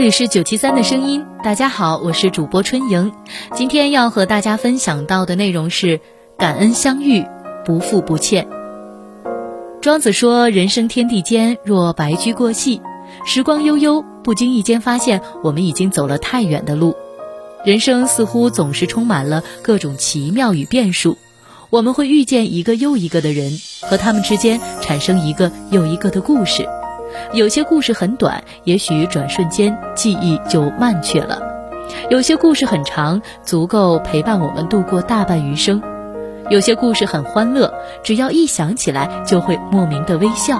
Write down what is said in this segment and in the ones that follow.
这里是九七三的声音，大家好，我是主播春莹。今天要和大家分享到的内容是感恩相遇，不负不欠。庄子说：“人生天地间，若白驹过隙，时光悠悠，不经意间发现我们已经走了太远的路。人生似乎总是充满了各种奇妙与变数，我们会遇见一个又一个的人，和他们之间产生一个又一个的故事。”有些故事很短，也许转瞬间记忆就漫去了；有些故事很长，足够陪伴我们度过大半余生；有些故事很欢乐，只要一想起来就会莫名的微笑；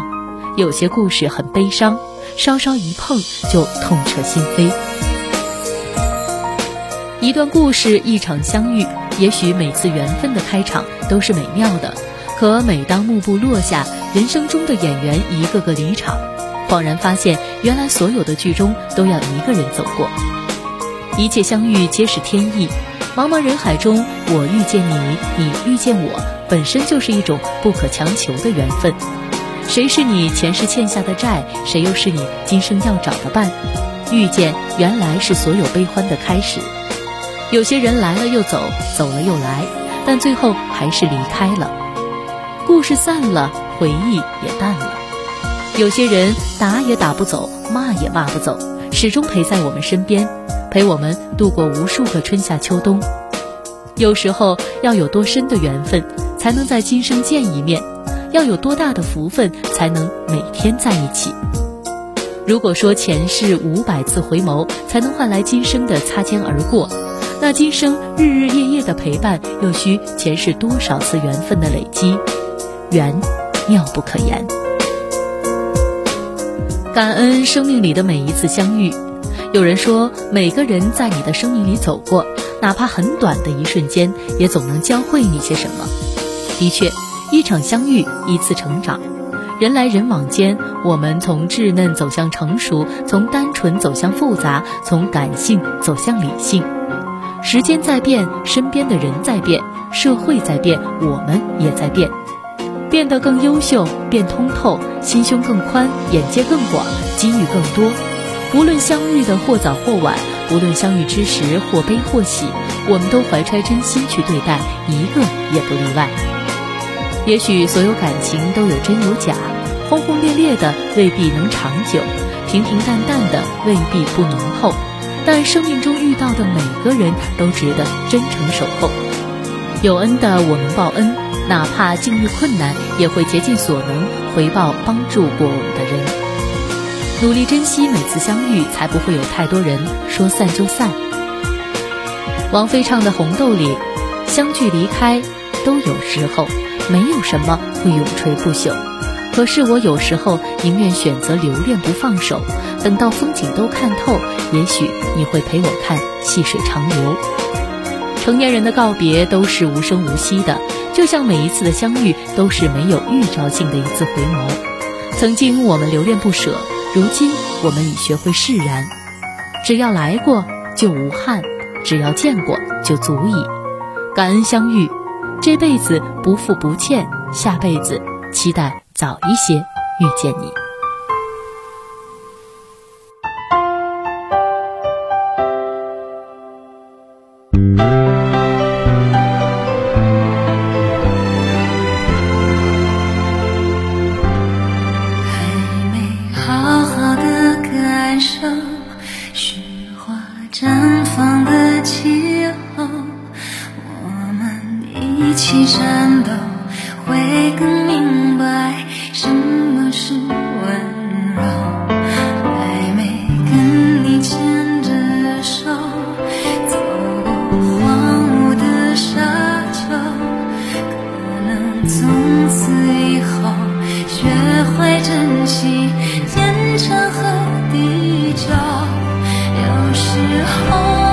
有些故事很悲伤，稍稍一碰就痛彻心扉。一段故事，一场相遇，也许每次缘分的开场都是美妙的，可每当幕布落下，人生中的演员一个个离场。恍然发现，原来所有的剧中都要一个人走过。一切相遇皆是天意，茫茫人海中，我遇见你，你遇见我，本身就是一种不可强求的缘分。谁是你前世欠下的债？谁又是你今生要找的伴？遇见原来是所有悲欢的开始。有些人来了又走，走了又来，但最后还是离开了。故事散了，回忆也淡了。有些人打也打不走，骂也骂不走，始终陪在我们身边，陪我们度过无数个春夏秋冬。有时候要有多深的缘分，才能在今生见一面；要有多大的福分，才能每天在一起。如果说前世五百次回眸才能换来今生的擦肩而过，那今生日日夜夜的陪伴，又需前世多少次缘分的累积？缘，妙不可言。感恩生命里的每一次相遇。有人说，每个人在你的生命里走过，哪怕很短的一瞬间，也总能教会你些什么。的确，一场相遇，一次成长。人来人往间，我们从稚嫩走向成熟，从单纯走向复杂，从感性走向理性。时间在变，身边的人在变，社会在变，我们也在变。变得更优秀，变通透，心胸更宽，眼界更广，机遇更多。无论相遇的或早或晚，无论相遇之时或悲或喜，我们都怀揣真心去对待，一个也不例外。也许所有感情都有真有假，轰轰烈烈的未必能长久，平平淡淡的未必不浓厚。但生命中遇到的每个人都值得真诚守候。有恩的我们报恩，哪怕境遇困难，也会竭尽所能回报帮助过我们的人。努力珍惜每次相遇，才不会有太多人说散就散。王菲唱的《红豆》里，相聚离开都有时候，没有什么会永垂不朽。可是我有时候宁愿选择留恋不放手，等到风景都看透，也许你会陪我看细水长流。成年人的告别都是无声无息的，就像每一次的相遇都是没有预兆性的一次回眸。曾经我们留恋不舍，如今我们已学会释然。只要来过就无憾，只要见过就足矣。感恩相遇，这辈子不负不欠，下辈子期待早一些遇见你。颤抖会更明白什么是温柔还没跟你牵着手走过荒芜的沙丘可能从此以后学会珍惜天长和地久有时候